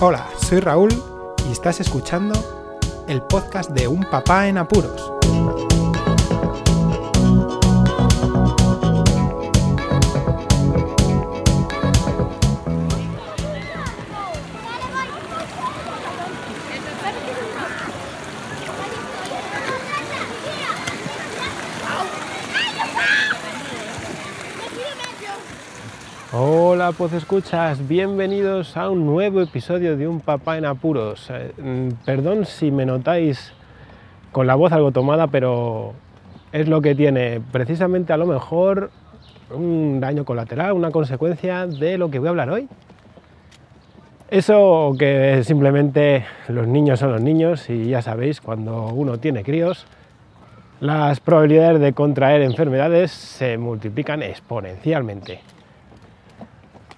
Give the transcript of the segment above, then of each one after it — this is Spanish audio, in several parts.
Hola, soy Raúl y estás escuchando el podcast de Un Papá en Apuros. Hola, pues escuchas, bienvenidos a un nuevo episodio de Un Papá en Apuros. Eh, mm, perdón si me notáis con la voz algo tomada, pero es lo que tiene. Precisamente a lo mejor un daño colateral, una consecuencia de lo que voy a hablar hoy. Eso que simplemente los niños son los niños y ya sabéis, cuando uno tiene críos, las probabilidades de contraer enfermedades se multiplican exponencialmente.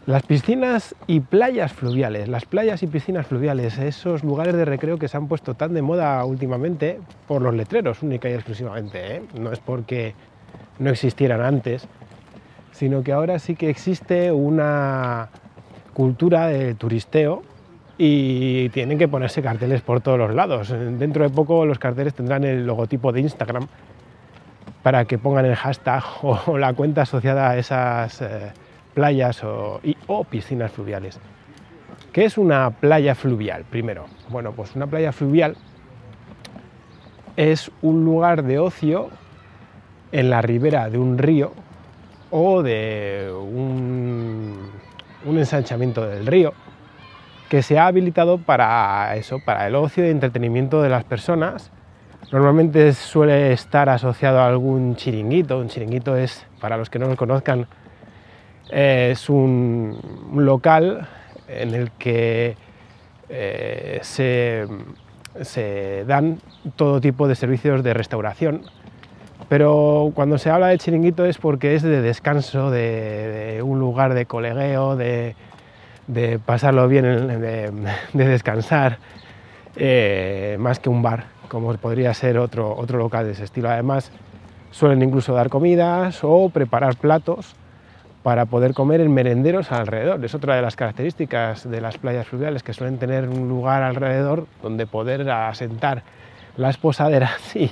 Las piscinas y playas fluviales, las playas y piscinas fluviales, esos lugares de recreo que se han puesto tan de moda últimamente por los letreros única y exclusivamente, ¿eh? no es porque no existieran antes, sino que ahora sí que existe una cultura de turisteo y tienen que ponerse carteles por todos los lados. Dentro de poco los carteles tendrán el logotipo de Instagram para que pongan el hashtag o la cuenta asociada a esas... Eh, playas o, piscinas fluviales. ¿Qué es una playa fluvial? Primero, bueno, pues una playa fluvial es un lugar de ocio en la ribera de un río o de un, un, ensanchamiento del río que se ha habilitado para eso, para el ocio y entretenimiento de las personas. Normalmente suele estar asociado a algún chiringuito. Un chiringuito es, para los que no lo conozcan, es un, local en el que eh, se, dan todo tipo de servicios de restauración, pero cuando se habla de chiringuito es porque es de descanso, de, un lugar de colegueo, de, pasarlo bien, de, descansar, eh, más que un bar, como podría ser otro, otro local de ese estilo. Además, suelen incluso dar comidas o preparar platos para poder comer en merenderos alrededor. Es otra de las características de las playas fluviales, que suelen tener un lugar alrededor donde poder asentar las posaderas y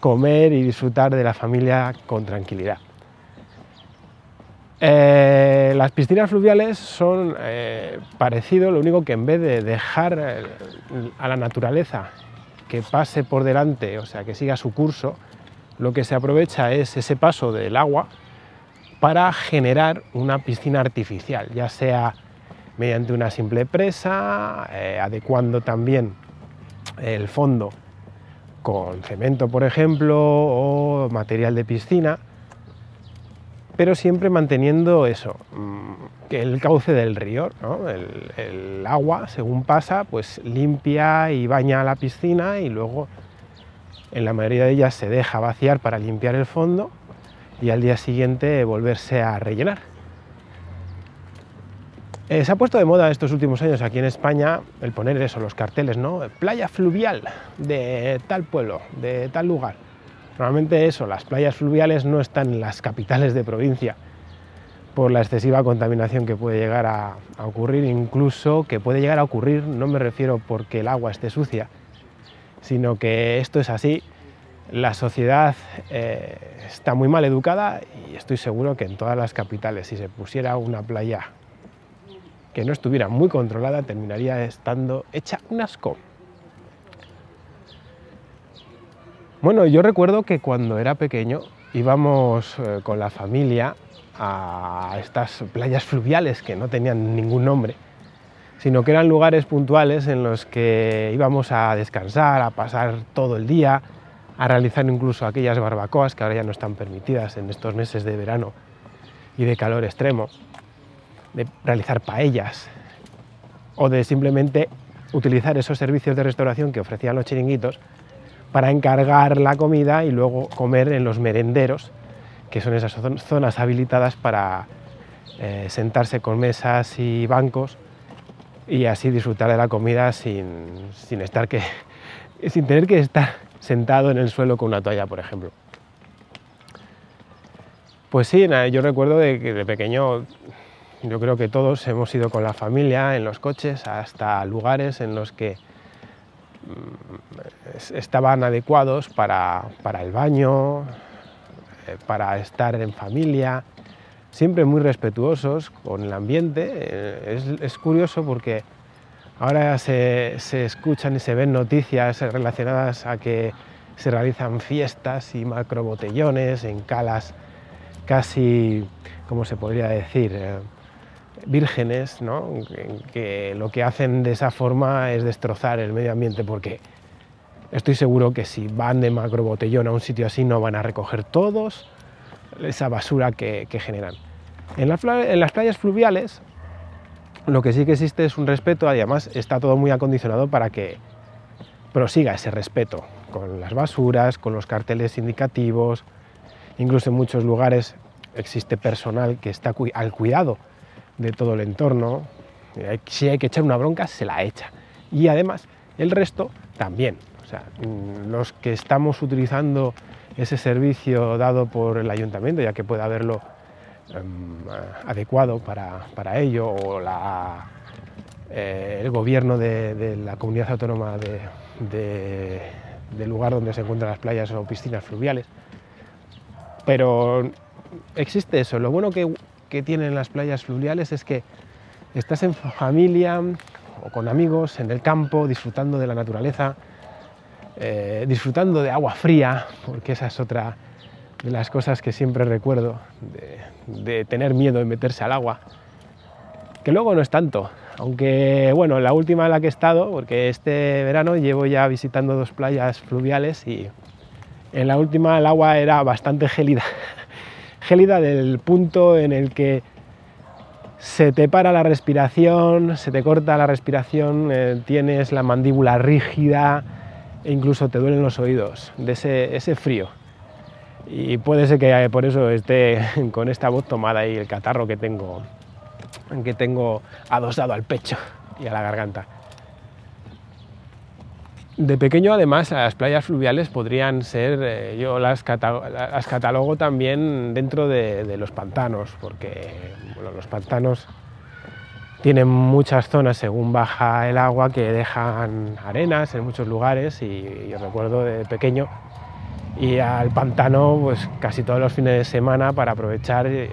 comer y disfrutar de la familia con tranquilidad. Eh, las piscinas fluviales son eh, parecido, lo único que en vez de dejar eh, a la naturaleza que pase por delante, o sea, que siga su curso, lo que se aprovecha es ese paso del agua para generar una piscina artificial, ya sea mediante una simple presa, eh, adecuando también el fondo con cemento, por ejemplo, o material de piscina, pero siempre manteniendo eso, mm, que el cauce del río, el, el, agua, según pasa, pues limpia y baña la piscina y luego en la mayoría de ellas se deja vaciar para limpiar el fondo y al día siguiente volverse a rellenar. Eh, se ha puesto de moda estos últimos años aquí en España el poner eso, los carteles, ¿no? Playa fluvial de tal pueblo, de tal lugar. Normalmente eso, las playas fluviales no están en las capitales de provincia por la excesiva contaminación que puede llegar a, a ocurrir, incluso que puede llegar a ocurrir, no me refiero porque el agua esté sucia, sino que esto es así la sociedad eh, está muy mal educada y estoy seguro que en todas las capitales si se pusiera una playa que no estuviera muy controlada terminaría estando hecha un asco. Bueno, yo recuerdo que cuando era pequeño íbamos eh, con la familia a estas playas fluviales que no tenían ningún nombre, sino que eran lugares puntuales en los que íbamos a descansar, a pasar todo el día, a realizar incluso aquellas barbacoas que ahora ya no están permitidas en estos meses de verano y de calor extremo, de realizar paellas o de simplemente utilizar esos servicios de restauración que ofrecían los chiringuitos para encargar la comida y luego comer en los merenderos, que son esas zonas habilitadas para eh, sentarse con mesas y bancos y así disfrutar de la comida sin, sin, estar que, sin tener que estar sentado en el suelo con una toalla, por ejemplo. Pues sí, yo recuerdo de que de pequeño yo creo que todos hemos ido con la familia en los coches hasta lugares en los que mm, estaban adecuados para, el baño, eh, para estar en familia, siempre muy respetuosos con el ambiente. Eh, es, curioso porque ahora se, escuchan y se ven noticias relacionadas a que se realizan fiestas y macrobotellones en calas casi, ¿cómo se podría decir? Eh, vírgenes, ¿no? que, lo que hacen de esa forma es destrozar el medio ambiente porque estoy seguro que si van de macrobotellón a un sitio así no van a recoger todos esa basura que, generan. En, en, las playas fluviales lo que sí que existe es un respeto, además está todo muy acondicionado para que prosiga ese respeto con las basuras, con los carteles indicativos, incluso en muchos lugares existe personal que está al cuidado de todo el entorno. Si hay que echar una bronca, se la echa. Y además, el resto también. O sea, mm, los que estamos utilizando ese servicio dado por el ayuntamiento, ya que puede haberlo adecuado para, ello, o eh, el gobierno de, la comunidad autónoma del lugar donde se encuentran las playas o piscinas fluviales. Pero existe eso. Lo bueno que que tienen las playas fluviales es que estás en familia o con amigos en el campo disfrutando de la naturaleza, eh, disfrutando de agua fría, porque esa es otra de las cosas que siempre recuerdo, de, tener miedo de meterse al agua, que luego no es tanto, aunque bueno, la última en la que he estado, porque este verano llevo ya visitando dos playas fluviales y en la última el agua era bastante gélida, gélida del punto en el que se te para la respiración, se te corta la respiración, eh, tienes la mandíbula rígida e incluso te duelen los oídos de ese, frío. Y puede ser que eh, por eso esté con esta voz tomada y el catarro que tengo, que tengo adosado al pecho y a la garganta. De pequeño, además, las playas fluviales podrían ser, eh, yo las, catalogo también dentro de, los pantanos, porque los pantanos tienen muchas zonas según baja el agua que dejan arenas en muchos lugares y recuerdo de pequeño ir al pantano pues casi todos los fines de semana para aprovechar eh,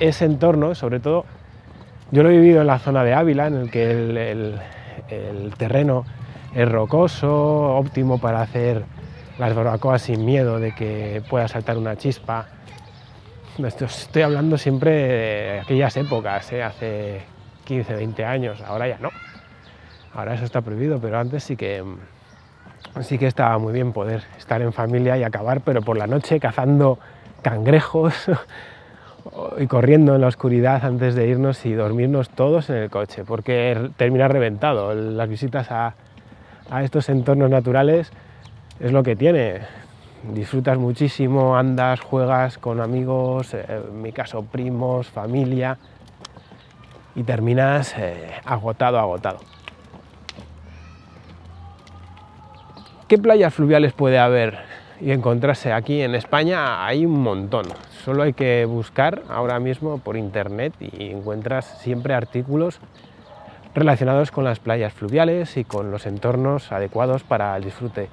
ese entorno, sobre todo yo lo he vivido en la zona de Ávila, en el que el terreno es rocoso, óptimo para hacer las barbacoas sin miedo de que pueda saltar una chispa. estoy hablando siempre de aquellas épocas, ¿eh? hace 15, 20 años, ahora ya no. Ahora eso está prohibido, pero antes sí que, sí que estaba muy bien poder estar en familia y acabar, pero por la noche cazando cangrejos y corriendo en la oscuridad antes de irnos y dormirnos todos en el coche, porque termina reventado. Las visitas a, a estos entornos naturales es lo que tiene. Disfrutas muchísimo, andas, juegas con amigos, eh, en mi caso primos, familia, y terminas eh, agotado, agotado. ¿Qué playas fluviales puede haber y encontrarse aquí en España? Hay un montón. Solo hay que buscar ahora mismo por internet y encuentras siempre artículos relacionados con las playas fluviales y con los entornos adecuados para el disfrute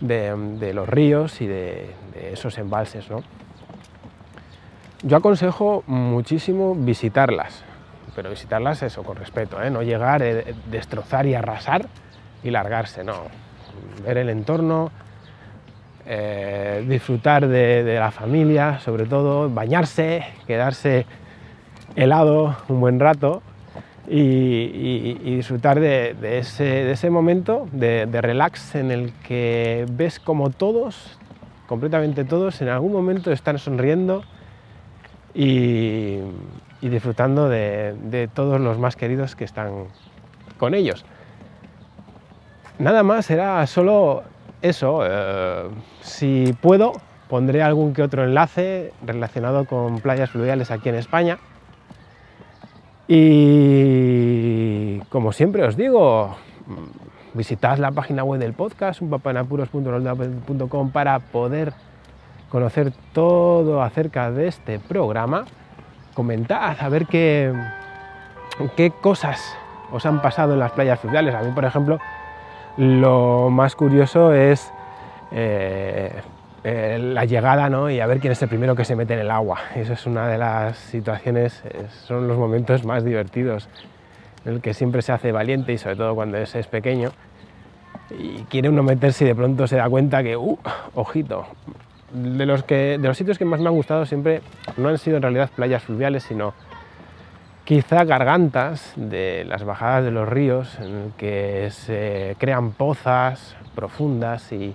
de, los ríos y de, esos embalses. Yo aconsejo muchísimo visitarlas, pero visitarlas eso con respeto, ¿eh? no llegar, eh, destrozar y arrasar y largarse, no. Ver el entorno, eh, disfrutar de, de, la familia, sobre todo, bañarse, quedarse helado un buen rato y, disfrutar de, ese, momento de, relax en el que ves como todos, completamente todos, en algún momento están sonriendo y, disfrutando de, todos los más queridos que están con ellos. Nada más, era solo eso. Eh, si puedo, pondré algún que otro enlace relacionado con playas fluviales aquí en España y como siempre os digo, visitad la página web del podcast, unpapanapuros.com para poder conocer todo acerca de este programa, comentad, a ver qué, qué cosas os han pasado en las playas fluviales. A mí, por ejemplo, lo más curioso es eh, eh, la llegada ¿no? y a ver quién es el primero que se mete en el agua. Eso es una de las situaciones, son los momentos más divertidos, en el que siempre se hace valiente y sobre todo cuando es, es pequeño y quiere uno meterse y de pronto se da cuenta que, uh, ojito, de los, que, de los sitios que más me han gustado siempre no han sido en realidad playas fluviales, sino quizá gargantas de las bajadas de los ríos, en el que se crean pozas profundas y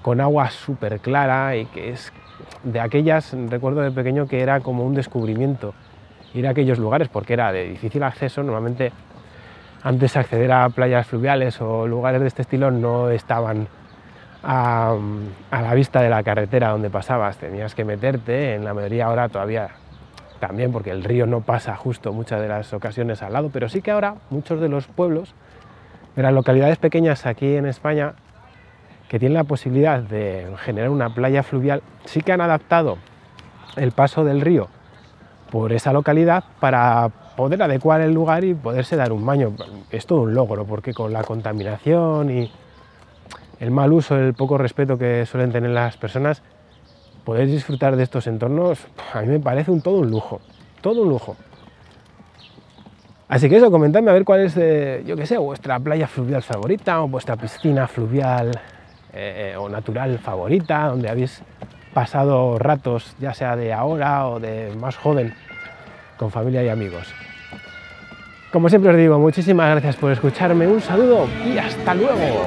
con agua súper clara y que es de aquellas, recuerdo de pequeño que era como un descubrimiento ir a aquellos lugares porque era de difícil acceso, normalmente antes de acceder a playas fluviales o lugares de este estilo no estaban a, la vista de la carretera donde pasabas, tenías que meterte, en la mayoría ahora todavía también porque el río no pasa justo muchas de las ocasiones al lado, pero sí que ahora muchos de los pueblos, de las localidades pequeñas aquí en España, que tienen la posibilidad de generar una playa fluvial, sí que han adaptado el paso del río por esa localidad para poder adecuar el lugar y poderse dar un baño. Es todo un logro, porque con la contaminación y el mal uso, el poco respeto que suelen tener las personas, poder disfrutar de estos entornos, a mí me parece un todo un lujo, todo un lujo. Así que eso, comentadme a ver cuál es, eh, yo qué sé, vuestra playa fluvial favorita o vuestra piscina fluvial eh, o natural favorita, donde habéis pasado ratos, ya sea de ahora o de más joven, con familia y amigos. Como siempre os digo, muchísimas gracias por escucharme, un saludo y hasta luego.